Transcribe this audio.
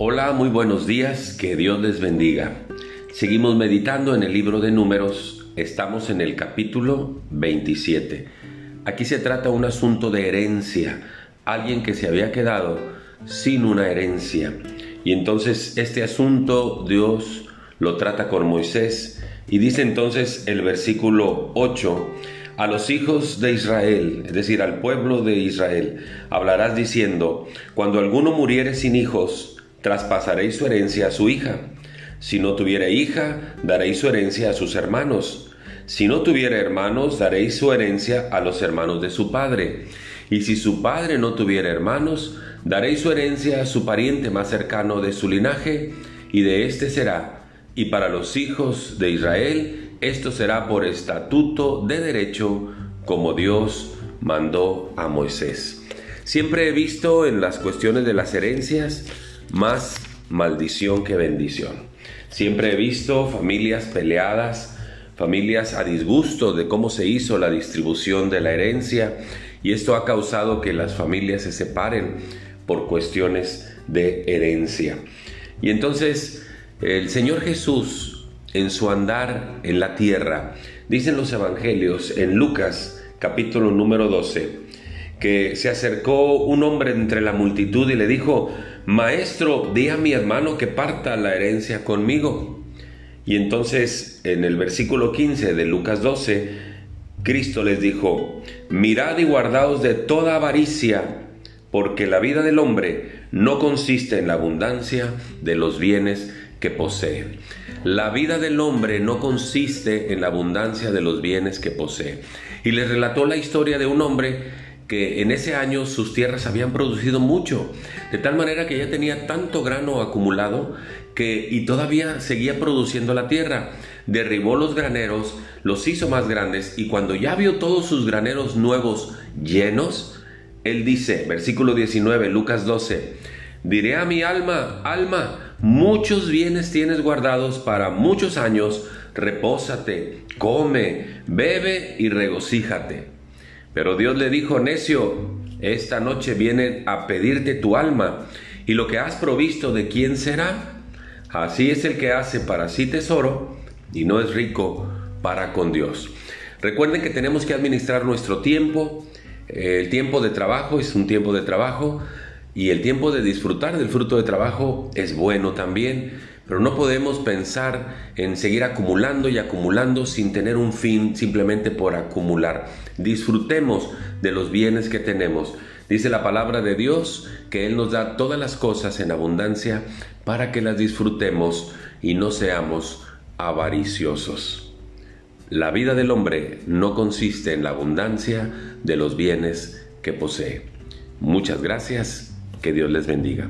Hola, muy buenos días, que Dios les bendiga. Seguimos meditando en el libro de números, estamos en el capítulo 27. Aquí se trata un asunto de herencia, alguien que se había quedado sin una herencia. Y entonces este asunto Dios lo trata con Moisés y dice entonces el versículo 8, a los hijos de Israel, es decir, al pueblo de Israel, hablarás diciendo, cuando alguno muriere sin hijos, traspasaréis su herencia a su hija. Si no tuviera hija, daréis su herencia a sus hermanos. Si no tuviera hermanos, daréis su herencia a los hermanos de su padre. Y si su padre no tuviera hermanos, daréis su herencia a su pariente más cercano de su linaje, y de éste será. Y para los hijos de Israel, esto será por estatuto de derecho, como Dios mandó a Moisés. Siempre he visto en las cuestiones de las herencias más maldición que bendición. Siempre he visto familias peleadas, familias a disgusto de cómo se hizo la distribución de la herencia y esto ha causado que las familias se separen por cuestiones de herencia. Y entonces el Señor Jesús en su andar en la tierra, dicen los evangelios en Lucas capítulo número 12, que se acercó un hombre entre la multitud y le dijo, Maestro, di a mi hermano que parta la herencia conmigo. Y entonces en el versículo 15 de Lucas 12, Cristo les dijo, Mirad y guardaos de toda avaricia, porque la vida del hombre no consiste en la abundancia de los bienes que posee. La vida del hombre no consiste en la abundancia de los bienes que posee. Y les relató la historia de un hombre que en ese año sus tierras habían producido mucho, de tal manera que ya tenía tanto grano acumulado que y todavía seguía produciendo la tierra. Derribó los graneros, los hizo más grandes y cuando ya vio todos sus graneros nuevos llenos, él dice, versículo 19, Lucas 12, diré a mi alma, alma, muchos bienes tienes guardados para muchos años, repósate, come, bebe y regocíjate. Pero Dios le dijo, necio, esta noche viene a pedirte tu alma, y lo que has provisto de quién será. Así es el que hace para sí tesoro y no es rico para con Dios. Recuerden que tenemos que administrar nuestro tiempo. El tiempo de trabajo es un tiempo de trabajo y el tiempo de disfrutar del fruto de trabajo es bueno también. Pero no podemos pensar en seguir acumulando y acumulando sin tener un fin simplemente por acumular. Disfrutemos de los bienes que tenemos. Dice la palabra de Dios que Él nos da todas las cosas en abundancia para que las disfrutemos y no seamos avariciosos. La vida del hombre no consiste en la abundancia de los bienes que posee. Muchas gracias, que Dios les bendiga.